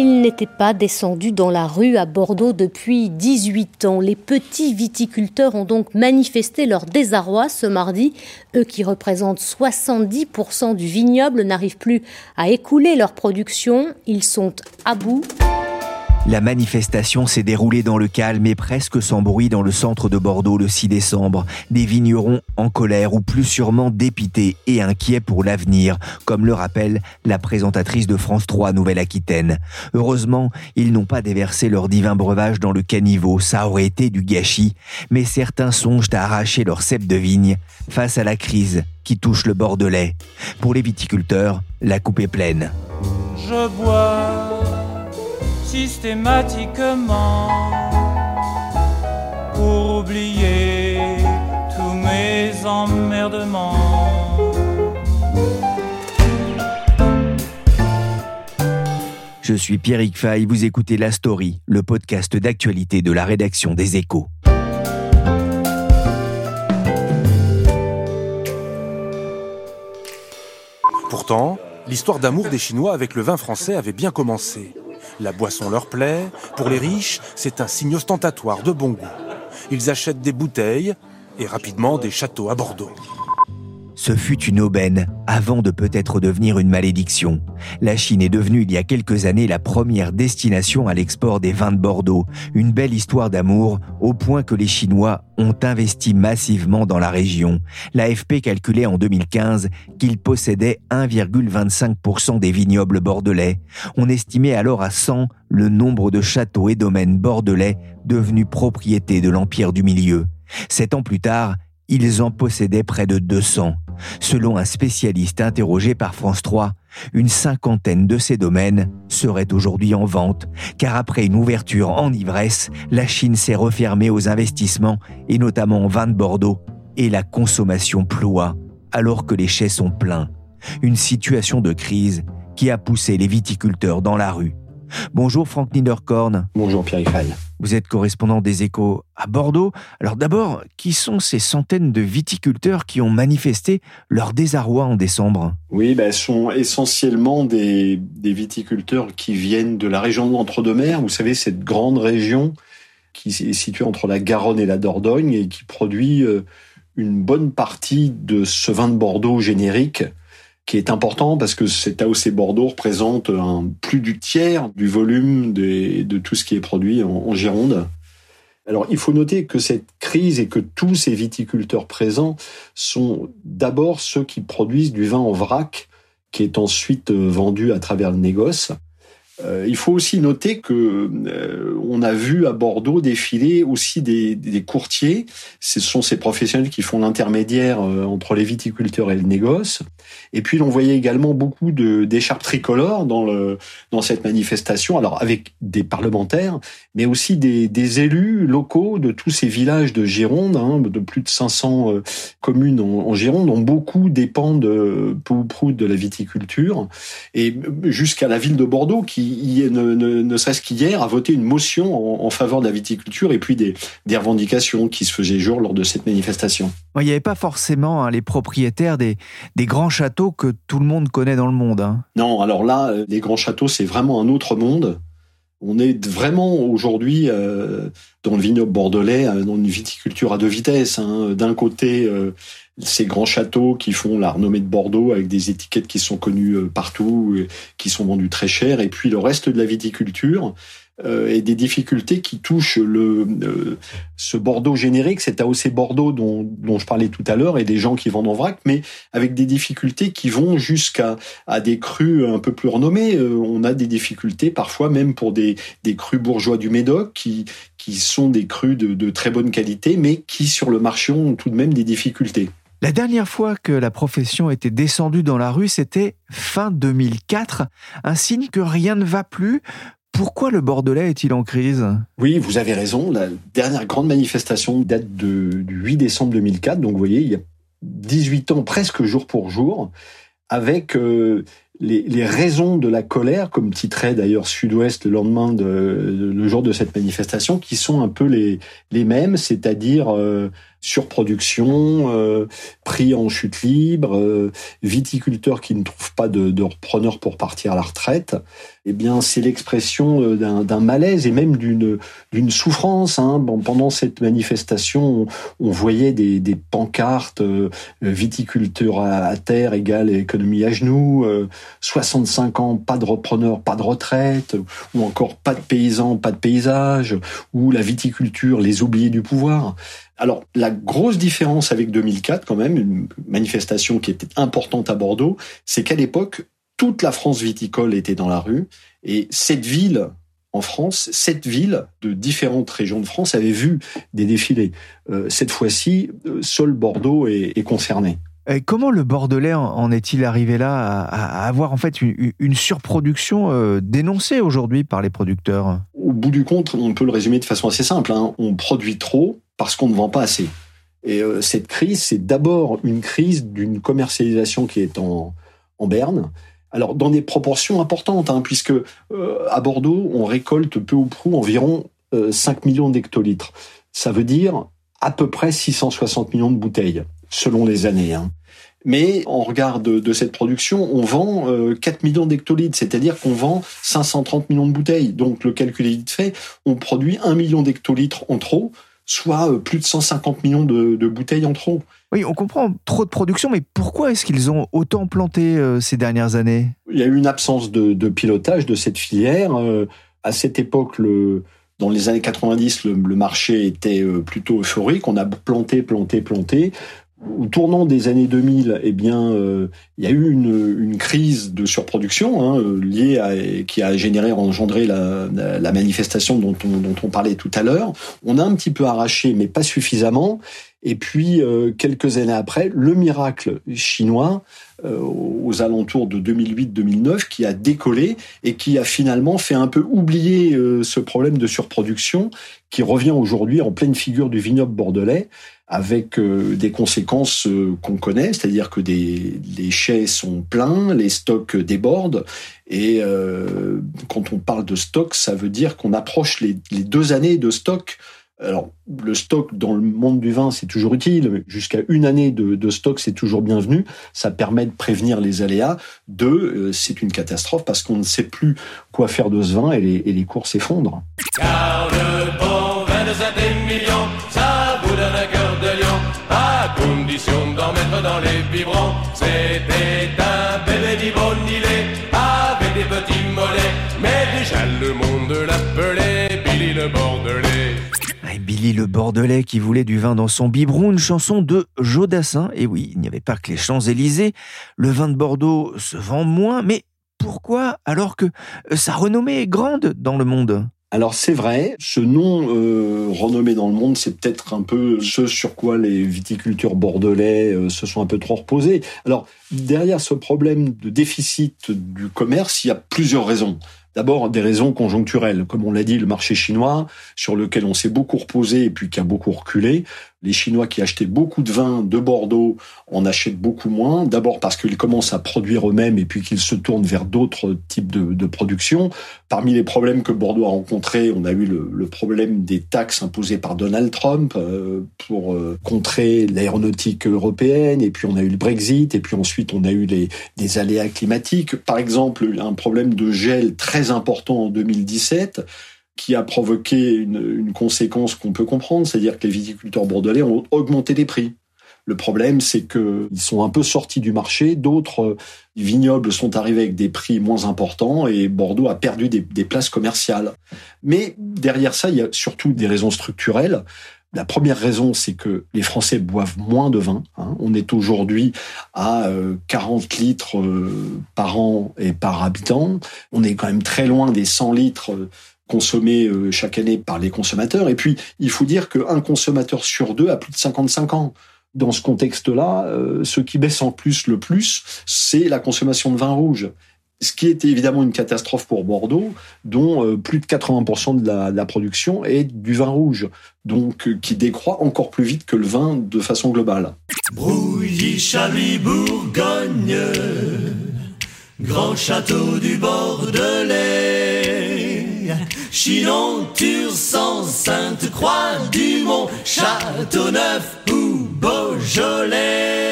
Il n'était pas descendu dans la rue à Bordeaux depuis 18 ans. Les petits viticulteurs ont donc manifesté leur désarroi ce mardi. Eux qui représentent 70% du vignoble n'arrivent plus à écouler leur production. Ils sont à bout. La manifestation s'est déroulée dans le calme et presque sans bruit dans le centre de Bordeaux le 6 décembre. Des vignerons en colère ou plus sûrement dépités et inquiets pour l'avenir, comme le rappelle la présentatrice de France 3 Nouvelle-Aquitaine. Heureusement, ils n'ont pas déversé leur divin breuvage dans le caniveau, ça aurait été du gâchis, mais certains songent à arracher leur cep de vigne face à la crise qui touche le Bordelais. Pour les viticulteurs, la coupe est pleine. Je bois systématiquement pour oublier tous mes emmerdements. Je suis Pierrick Fay, vous écoutez La Story, le podcast d'actualité de la rédaction des Échos. Pourtant, l'histoire d'amour des Chinois avec le vin français avait bien commencé. La boisson leur plaît. Pour les riches, c'est un signe ostentatoire de bon goût. Ils achètent des bouteilles et rapidement des châteaux à Bordeaux. Ce fut une aubaine, avant de peut-être devenir une malédiction. La Chine est devenue il y a quelques années la première destination à l'export des vins de Bordeaux. Une belle histoire d'amour, au point que les Chinois ont investi massivement dans la région. L'AFP calculait en 2015 qu'ils possédaient 1,25% des vignobles bordelais. On estimait alors à 100 le nombre de châteaux et domaines bordelais devenus propriété de l'Empire du Milieu. Sept ans plus tard, ils en possédaient près de 200. Selon un spécialiste interrogé par France 3, une cinquantaine de ces domaines seraient aujourd'hui en vente, car après une ouverture en ivresse, la Chine s'est refermée aux investissements, et notamment en vin de Bordeaux, et la consommation ploie, alors que les chais sont pleins. Une situation de crise qui a poussé les viticulteurs dans la rue. Bonjour Franck Niederkorn. Bonjour Pierre Eiffel. Vous êtes correspondant des échos à Bordeaux. Alors d'abord, qui sont ces centaines de viticulteurs qui ont manifesté leur désarroi en décembre? Oui, ben, sont essentiellement des, viticulteurs qui viennent de la région de l'Entre-deux-Mers. Vous savez, cette grande région qui est située entre la Garonne et la Dordogne et qui produit euh, une bonne partie de ce vin de Bordeaux générique qui est important parce que cet AOC Bordeaux représente un, plus du tiers du volume de tout ce qui est produit en, en Gironde. Alors, il faut noter que cette crise et que tous ces viticulteurs présents sont d'abord ceux qui produisent du vin en vrac, qui est ensuite vendu à travers le négoce. Euh, il faut aussi noter que euh, on a vu à Bordeaux défiler aussi des, des, courtiers. Ce sont ces professionnels qui font l'intermédiaire euh, entre les viticulteurs et le négoce. Et puis l'on voyait également beaucoup d'écharpes tricolores dans le dans cette manifestation. Alors avec des parlementaires, mais aussi des, des élus locaux de tous ces villages de Gironde, hein, de plus de 500 communes en, en, Gironde, dont beaucoup dépendent peu ou prou de la viticulture, et jusqu'à la ville de Bordeaux qui ne, ne, ne serait-ce qu'hier, a voté une motion en, faveur de la viticulture et puis des, des, revendications qui se faisaient jour lors de cette manifestation. Il n'y avait pas forcément hein, les propriétaires des, des, grands châteaux que tout le monde connaît dans le monde. Hein. Non, alors là, euh, les grands châteaux, c'est vraiment un autre monde. On est vraiment aujourd'hui euh, dans le vignoble bordelais, euh, dans une viticulture à deux vitesses. Hein. D'un côté, euh, ces grands châteaux qui font la renommée de Bordeaux avec des étiquettes qui sont connues euh, partout, qui sont vendues très cher, et puis le reste de la viticulture euh, et des difficultés qui touchent le euh, ce Bordeaux générique, cet AOC Bordeaux dont, dont je parlais tout à l'heure, et des gens qui vendent en vrac, mais avec des difficultés qui vont jusqu'à à des crus un peu plus renommés. Euh, on a des difficultés parfois même pour des, des crus bourgeois du Médoc qui qui sont des crus de, de très bonne qualité, mais qui sur le marché ont tout de même des difficultés. La dernière fois que la profession était descendue dans la rue, c'était fin 2004, un signe que rien ne va plus. Pourquoi le Bordelais est-il en crise? Oui, vous avez raison. La dernière grande manifestation date de, du 8 décembre 2004. Donc, vous voyez, il y a 18 ans, presque jour pour jour, avec euh, les, raisons de la colère, comme titrait d'ailleurs Sud-Ouest le lendemain de, le jour de cette manifestation, qui sont un peu les, mêmes, c'est-à-dire euh, surproduction, euh, prix en chute libre, euh, viticulteurs qui ne trouvent pas de, de repreneurs pour partir à la retraite, eh bien c'est l'expression euh, d'un malaise et même d'une souffrance. Hein. Pendant cette manifestation, on, voyait des, des pancartes euh, viticulteurs à, terre égale économie à genoux, 65 ans, pas de repreneurs, pas de retraite, ou encore pas de paysans, pas de paysage, ou la viticulture, les oubliés du pouvoir. Alors, la grosse différence avec 2004, quand même, une manifestation qui était importante à Bordeaux, c'est qu'à l'époque, toute la France viticole était dans la rue, et cette ville, en France, cette ville de différentes régions de France avait vu des défilés. Euh, cette fois-ci, euh, seul Bordeaux est, concerné. Et comment le Bordelais en est-il arrivé là à, avoir en fait une, surproduction euh, dénoncée aujourd'hui par les producteurs? Au bout du compte, on peut le résumer de façon assez simple. Hein. On produit trop, parce qu'on ne vend pas assez. Et euh, cette crise, c'est d'abord une crise d'une commercialisation qui est en, en berne. Alors dans des proportions importantes, hein, puisque euh, à Bordeaux, on récolte peu ou prou environ 5 euh, millions d'hectolitres. Ça veut dire à peu près 660 millions de bouteilles, selon les années. Hein. Mais en regard de, cette production, on vend 4 millions d'hectolitres, c'est-à-dire qu'on vend 530 millions de bouteilles. Donc le calcul est vite fait, on produit 1 million d'hectolitres en trop, soit euh, plus de 150 millions de, bouteilles en trop. Oui, on comprend trop de production, mais pourquoi est-ce qu'ils ont autant planté euh, ces dernières années? Il y a eu une absence de, pilotage de cette filière. Euh, à cette époque, le, dans les années 90, le, le marché était plutôt euphorique. On a planté, planté, planté au tournant des années 2000, eh bien, euh, il y a eu une, une crise de surproduction hein, liée à, qui a généré, engendré la, la manifestation dont on, dont on parlait tout à l'heure. On a un petit peu arraché, mais pas suffisamment. Et puis, euh, quelques années après, le miracle chinois, euh, aux alentours de 2008-2009, qui a décollé et qui a finalement fait un peu oublier ce problème de surproduction qui revient aujourd'hui en pleine figure du vignoble bordelais avec euh, des conséquences euh, qu'on connaît, c'est-à-dire que des, les chais sont pleins, les stocks débordent, et euh, quand on parle de stock, ça veut dire qu'on approche les, les, deux années de stock. Alors, le stock dans le monde du vin, c'est toujours utile. Jusqu'à une année de, de stock, c'est toujours bienvenu. Ça permet de prévenir les aléas. Deux, c'est une catastrophe parce qu'on ne sait plus quoi faire de ce vin et les, et les cours s'effondrent. Dans les biberons. C'était un bébé avec des petits mollets. Mais déjà le monde l'appelait Billy le Bordelais. Billy le Bordelais qui voulait du vin dans son biberon, une chanson de Jodassin. Et oui, il n'y avait pas que les Champs-Élysées. Le vin de Bordeaux se vend moins, mais pourquoi alors que sa renommée est grande dans le monde? Alors c'est vrai, ce nom euh, renommé dans le monde, c'est peut-être un peu ce sur quoi les viticulteurs bordelais euh, se sont un peu trop reposés. Alors derrière ce problème de déficit du commerce, il y a plusieurs raisons. D'abord, des raisons conjoncturelles. Comme on l'a dit, le marché chinois, sur lequel on s'est beaucoup reposé et puis qui a beaucoup reculé, les Chinois qui achetaient beaucoup de vin de Bordeaux en achètent beaucoup moins. D'abord parce qu'ils commencent à produire eux-mêmes et puis qu'ils se tournent vers d'autres types de, de, production. Parmi les problèmes que Bordeaux a rencontrés, on a eu le, problème des taxes imposées par Donald Trump euh, pour euh, contrer l'aéronautique européenne. Et puis on a eu le Brexit. Et puis ensuite on a eu les, des aléas climatiques. Par exemple, un problème de gel très important en 2017 qui a provoqué une, conséquence qu'on peut comprendre, c'est-à-dire que les viticulteurs bordelais ont augmenté les prix. Le problème, c'est qu'ils sont un peu sortis du marché, d'autres vignobles sont arrivés avec des prix moins importants et Bordeaux a perdu des, places commerciales. Mais derrière ça, il y a surtout des raisons structurelles. La première raison, c'est que les Français boivent moins de vin. Hein. On est aujourd'hui à 40 euh, litres euh, par an et par habitant. On est quand même très loin des 100 litres consommés euh, chaque année par les consommateurs. Et puis, il faut dire qu'un consommateur sur deux a plus de 55 ans. Dans ce contexte-là, euh, ce qui baisse en plus le plus, c'est la consommation de vin rouge. Ce qui est évidemment une catastrophe pour Bordeaux, dont euh, plus de 80% de la, de la, production est du vin rouge, donc qui décroît encore plus vite que le vin de façon globale. Brouilly, Chablis, Bourgogne, grand château du Bordelais, Sainte-Croix, Châteauneuf ou Beaujolais.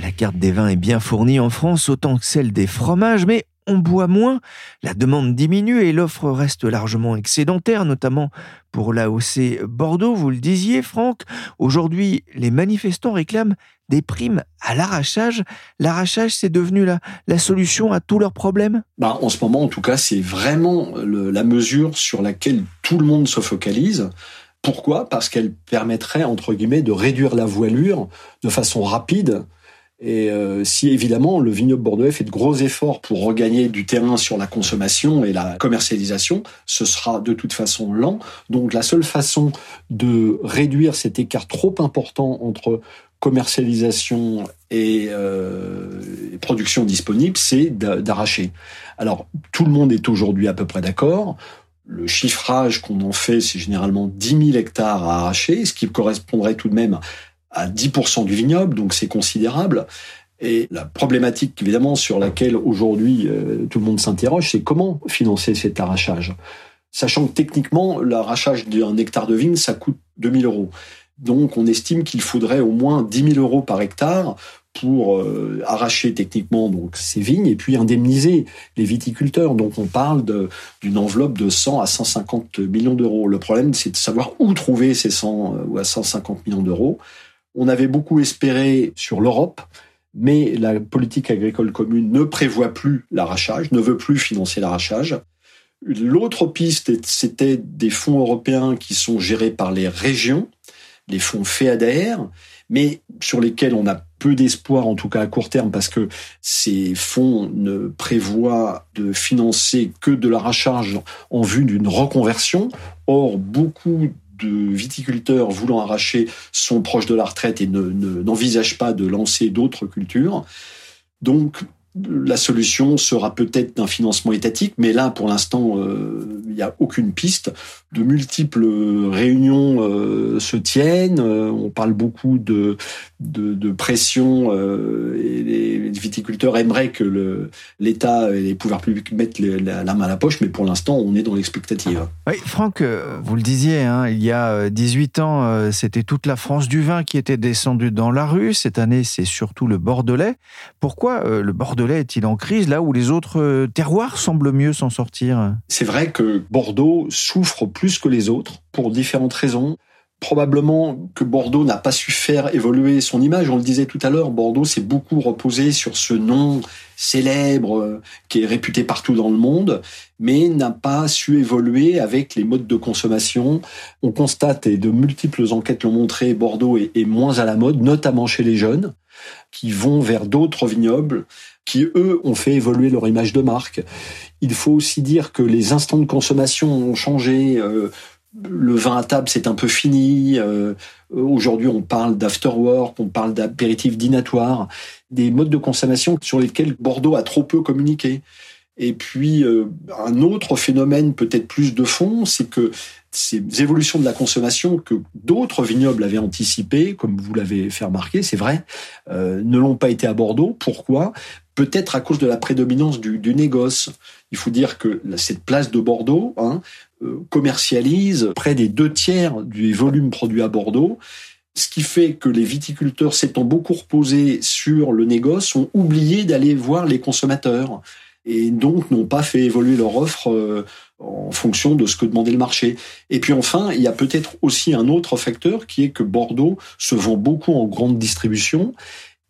La carte des vins est bien fournie en France, autant que celle des fromages, mais on boit moins, la demande diminue et l'offre reste largement excédentaire, notamment pour l'AOC Bordeaux, vous le disiez Franck. Aujourd'hui, les manifestants réclament des primes à l'arrachage. L'arrachage, c'est devenu la, solution à tous leurs problèmes? Bah, En ce moment, en tout cas, c'est vraiment la mesure sur laquelle tout le monde se focalise. Pourquoi? Parce qu'elle permettrait, entre guillemets, de réduire la voilure de façon rapide et euh, si évidemment le vignoble bordelais fait de gros efforts pour regagner du terrain sur la consommation et la commercialisation, ce sera de toute façon lent. Donc la seule façon de réduire cet écart trop important entre commercialisation et, euh, et production disponible, c'est d'arracher. Alors tout le monde est aujourd'hui à peu près d'accord. Le chiffrage qu'on en fait, c'est généralement 10 000 hectares à arracher, ce qui correspondrait tout de même à 10% du vignoble, donc c'est considérable. Et la problématique, évidemment, sur laquelle aujourd'hui euh, tout le monde s'interroge, c'est comment financer cet arrachage? Sachant que techniquement, l'arrachage d'un hectare de vigne, ça coûte 2000 euros. Donc on estime qu'il faudrait au moins 10 000 euros par hectare pour euh, arracher techniquement donc ces vignes et puis indemniser les viticulteurs. Donc on parle d'une enveloppe de 100 à 150 millions d'euros. Le problème, c'est de savoir où trouver ces 100 ou à 150 millions d'euros. On avait beaucoup espéré sur l'Europe, mais la politique agricole commune ne prévoit plus l'arrachage, ne veut plus financer l'arrachage. L'autre piste, c'était des fonds européens qui sont gérés par les régions, les fonds FEADER, mais sur lesquels on a peu d'espoir, en tout cas à court terme, parce que ces fonds ne prévoient de financer que de l'arrachage en vue d'une reconversion. Or, beaucoup de viticulteurs voulant arracher sont proches de la retraite et n'envisagent ne, pas de lancer d'autres cultures. Donc, la solution sera peut-être d'un financement étatique, mais là, pour l'instant, euh, il n'y a aucune piste. De multiples réunions euh, se tiennent. Euh, on parle beaucoup de, de, pression euh, les viticulteurs aimeraient que l'État et les pouvoirs publics mettent les, la, la, main à la poche, mais pour l'instant, on est dans l'expectative. Oui, Franck, vous le disiez, hein, il y a 18 ans, c'était toute la France du vin qui était descendue dans la rue. Cette année, c'est surtout le Bordelais. Pourquoi le Bordelais est-il en crise là où les autres terroirs semblent mieux s'en sortir? C'est vrai que Bordeaux souffre plus que les autres pour différentes raisons probablement que Bordeaux n'a pas su faire évoluer son image. On le disait tout à l'heure, Bordeaux s'est beaucoup reposé sur ce nom célèbre euh, qui est réputé partout dans le monde, mais n'a pas su évoluer avec les modes de consommation. On constate, et de multiples enquêtes l'ont montré, Bordeaux est moins à la mode, notamment chez les jeunes, qui vont vers d'autres vignobles, qui eux ont fait évoluer leur image de marque. Il faut aussi dire que les instants de consommation ont changé. Euh, le vin à table, c'est un peu fini. Euh, Aujourd'hui, on parle d'afterwork, on parle d'apéritif dînatoire, des modes de consommation sur lesquels Bordeaux a trop peu communiqué. Et puis, euh, un autre phénomène peut-être plus de fond, c'est que ces évolutions de la consommation que d'autres vignobles avaient anticipées, comme vous l'avez fait remarquer, c'est vrai, euh, ne l'ont pas été à Bordeaux. Pourquoi? Peut-être à cause de la prédominance du, négoce. Il faut dire que cette place de Bordeaux, hein, euh, commercialise près des deux tiers du volume produit à Bordeaux, ce qui fait que les viticulteurs s'étant beaucoup reposés sur le négoce ont oublié d'aller voir les consommateurs et donc n'ont pas fait évoluer leur offre euh, en fonction de ce que demandait le marché. Et puis enfin, il y a peut-être aussi un autre facteur qui est que Bordeaux se vend beaucoup en grande distribution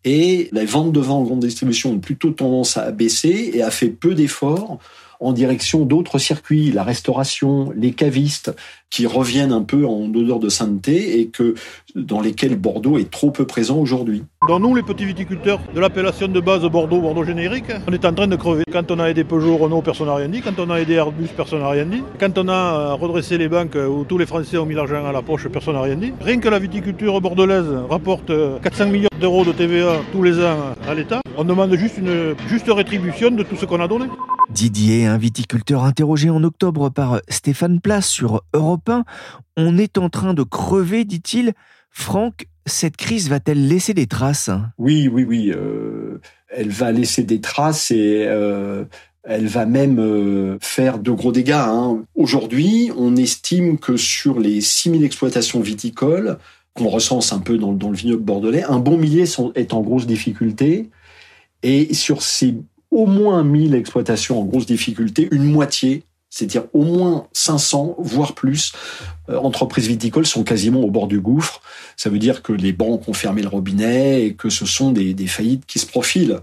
et les ventes de vin en grande distribution ont plutôt tendance à baisser et a fait peu d'efforts en direction d'autres circuits, la restauration, les cavistes, qui reviennent un peu en odeur de sainteté et que dans lesquels Bordeaux est trop peu présent aujourd'hui. Dans nous, les petits viticulteurs de l'appellation de base Bordeaux, Bordeaux générique, on est en train de crever. Quand on a aidé Peugeot, Renault, personne n'a rien dit. Quand on a aidé Airbus, personne n'a rien dit. Quand on a redressé les banques où tous les Français ont mis l'argent à la poche, personne n'a rien dit. Rien que la viticulture bordelaise rapporte 400 millions d'euros de TVA tous les ans à l'État. On demande juste une juste rétribution de tout ce qu'on a donné. Didier, un viticulteur interrogé en octobre par Stéphane Place sur Europe 1. On est en train de crever, dit-il. Franck, cette crise va-t-elle laisser des traces? Oui, oui, oui. Euh, elle va laisser des traces et euh, elle va même euh, faire de gros dégâts. Hein. Aujourd'hui, on estime que sur les 6000 exploitations viticoles, qu'on recense un peu dans, dans, le vignoble bordelais, un bon millier sont, est en grosse difficulté. Et sur ces au moins 1000 exploitations en grosse difficulté, une moitié, c'est-à-dire au moins 500, voire plus, euh, entreprises viticoles sont quasiment au bord du gouffre. Ça veut dire que les banques ont fermé le robinet et que ce sont des, des faillites qui se profilent.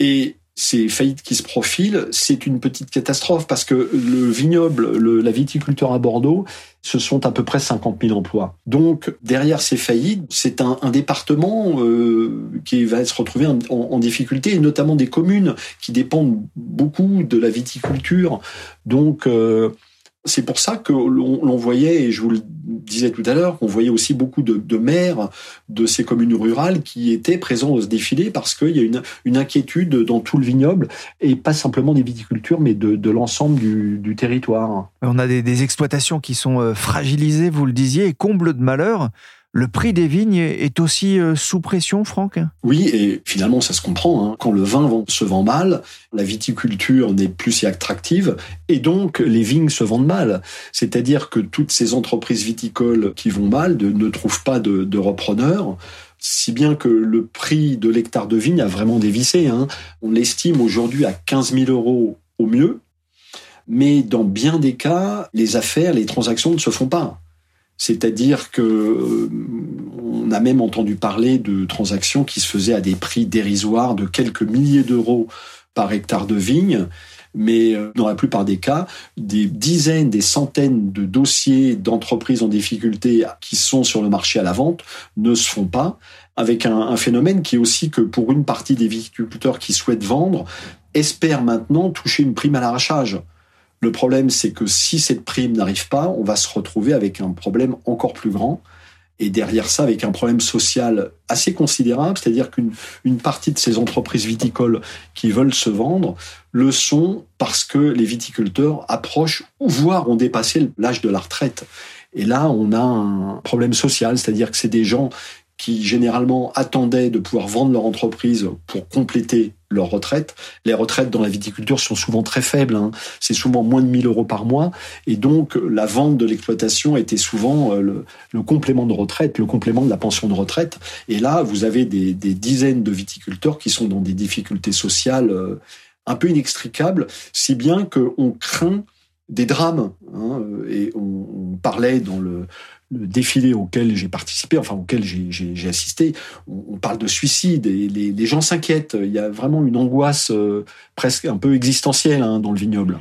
Et ces faillites qui se profilent, c'est une petite catastrophe parce que le vignoble, le, la viticulture à Bordeaux, ce sont à peu près 50 000 emplois. Donc derrière ces faillites, c'est un, un, département euh, qui va se retrouver en, en, difficulté, et notamment des communes qui dépendent beaucoup de la viticulture. Donc euh, c'est pour ça que l'on voyait, et je vous le disais tout à l'heure, qu'on voyait aussi beaucoup de, maires de ces communes rurales qui étaient présents au défilé parce qu'il y a une, inquiétude dans tout le vignoble, et pas simplement des viticultures, mais de, l'ensemble du, territoire. On a des, des, exploitations qui sont euh, fragilisées, vous le disiez, et comble de malheur. Le prix des vignes est aussi euh, sous pression, Franck? Oui, et finalement, ça se comprend. Hein. Quand le vin se vend mal, la viticulture n'est plus si attractive, et donc les vignes se vendent mal. C'est-à-dire que toutes ces entreprises viticoles qui vont mal ne trouvent pas de, repreneurs si bien que le prix de l'hectare de vigne a vraiment dévissé. Hein. On l'estime aujourd'hui à 15 000 euros au mieux, mais dans bien des cas, les affaires, les transactions ne se font pas. C'est-à-dire que euh, on a même entendu parler de transactions qui se faisaient à des prix dérisoires de quelques milliers d'euros par hectare de vigne. Mais euh, dans la plupart des cas, des dizaines, des centaines de dossiers d'entreprises en difficulté qui sont sur le marché à la vente ne se font pas, avec un, un phénomène qui est aussi que pour une partie des viticulteurs qui souhaitent vendre, espèrent maintenant toucher une prime à l'arrachage. Le problème, c'est que si cette prime n'arrive pas, on va se retrouver avec un problème encore plus grand. Et derrière ça, avec un problème social assez considérable, c'est-à-dire qu'une une partie de ces entreprises viticoles qui veulent se vendre le sont parce que les viticulteurs approchent, voire ont dépassé l'âge de la retraite. Et là, on a un problème social, c'est-à-dire que c'est des gens qui généralement attendaient de pouvoir vendre leur entreprise pour compléter leur retraite. Les retraites dans la viticulture sont souvent très faibles, hein. c'est souvent moins de 1000 euros par mois, et donc la vente de l'exploitation était souvent euh, le, complément de retraite, le complément de la pension de retraite. Et là, vous avez des, dizaines de viticulteurs qui sont dans des difficultés sociales euh, un peu inextricables, si bien qu'on craint des drames. Hein, et on parlait dans le, le défilé auquel j'ai participé, enfin auquel j'ai assisté, on, parle de suicide et les, gens s'inquiètent. Il y a vraiment une angoisse euh, presque un peu existentielle hein, dans le vignoble.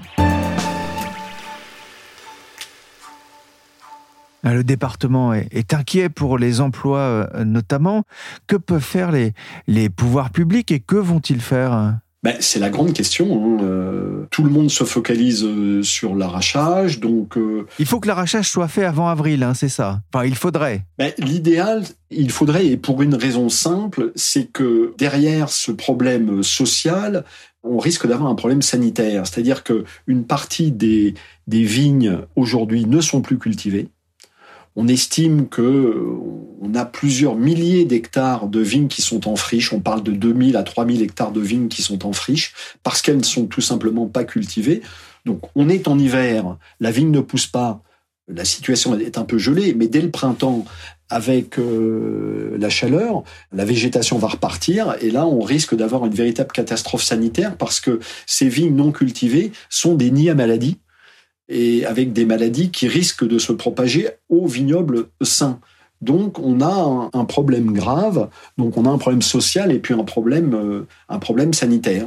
Le département est, inquiet pour les emplois euh, notamment. Que peuvent faire les pouvoirs publics et que vont-ils faire? Ben, c'est la grande question. Hein. Euh, tout le monde se focalise euh, sur l'arrachage, donc. Euh... Il faut que l'arrachage soit fait avant avril, hein, c'est ça. Enfin, il faudrait. Ben, L'idéal, il faudrait, et pour une raison simple, c'est que derrière ce problème social, on risque d'avoir un problème sanitaire. C'est-à-dire que une partie des, des vignes aujourd'hui ne sont plus cultivées. On estime que on a plusieurs milliers d'hectares de vignes qui sont en friche. On parle de 2000 à 3000 hectares de vignes qui sont en friche parce qu'elles ne sont tout simplement pas cultivées. Donc, on est en hiver, la vigne ne pousse pas, la situation est un peu gelée, mais dès le printemps, avec euh, la chaleur, la végétation va repartir et là on risque d'avoir une véritable catastrophe sanitaire parce que ces vignes non cultivées sont des nids à maladies et avec des maladies qui risquent de se propager aux vignobles sains. Donc on a un, un, problème grave, donc on a un problème social et puis un problème, euh, un problème sanitaire.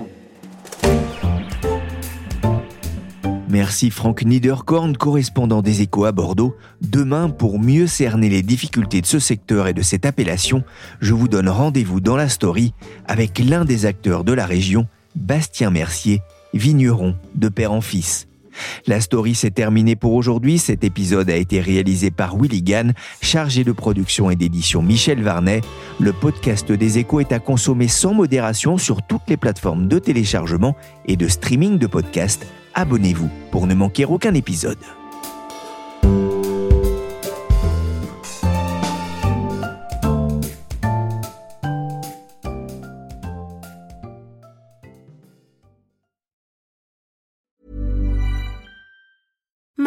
Merci Franck Niederkorn, correspondant des échos à Bordeaux. Demain, pour mieux cerner les difficultés de ce secteur et de cette appellation, je vous donne rendez-vous dans la story avec l'un des acteurs de la région, Bastien Mercier, vigneron de père en fils. La story s'est terminée pour aujourd'hui. Cet épisode a été réalisé par Willy Gann, chargé de production et d'édition Michel Varnet. Le podcast des échos est à consommer sans modération sur toutes les plateformes de téléchargement et de streaming de podcasts. Abonnez-vous pour ne manquer aucun épisode.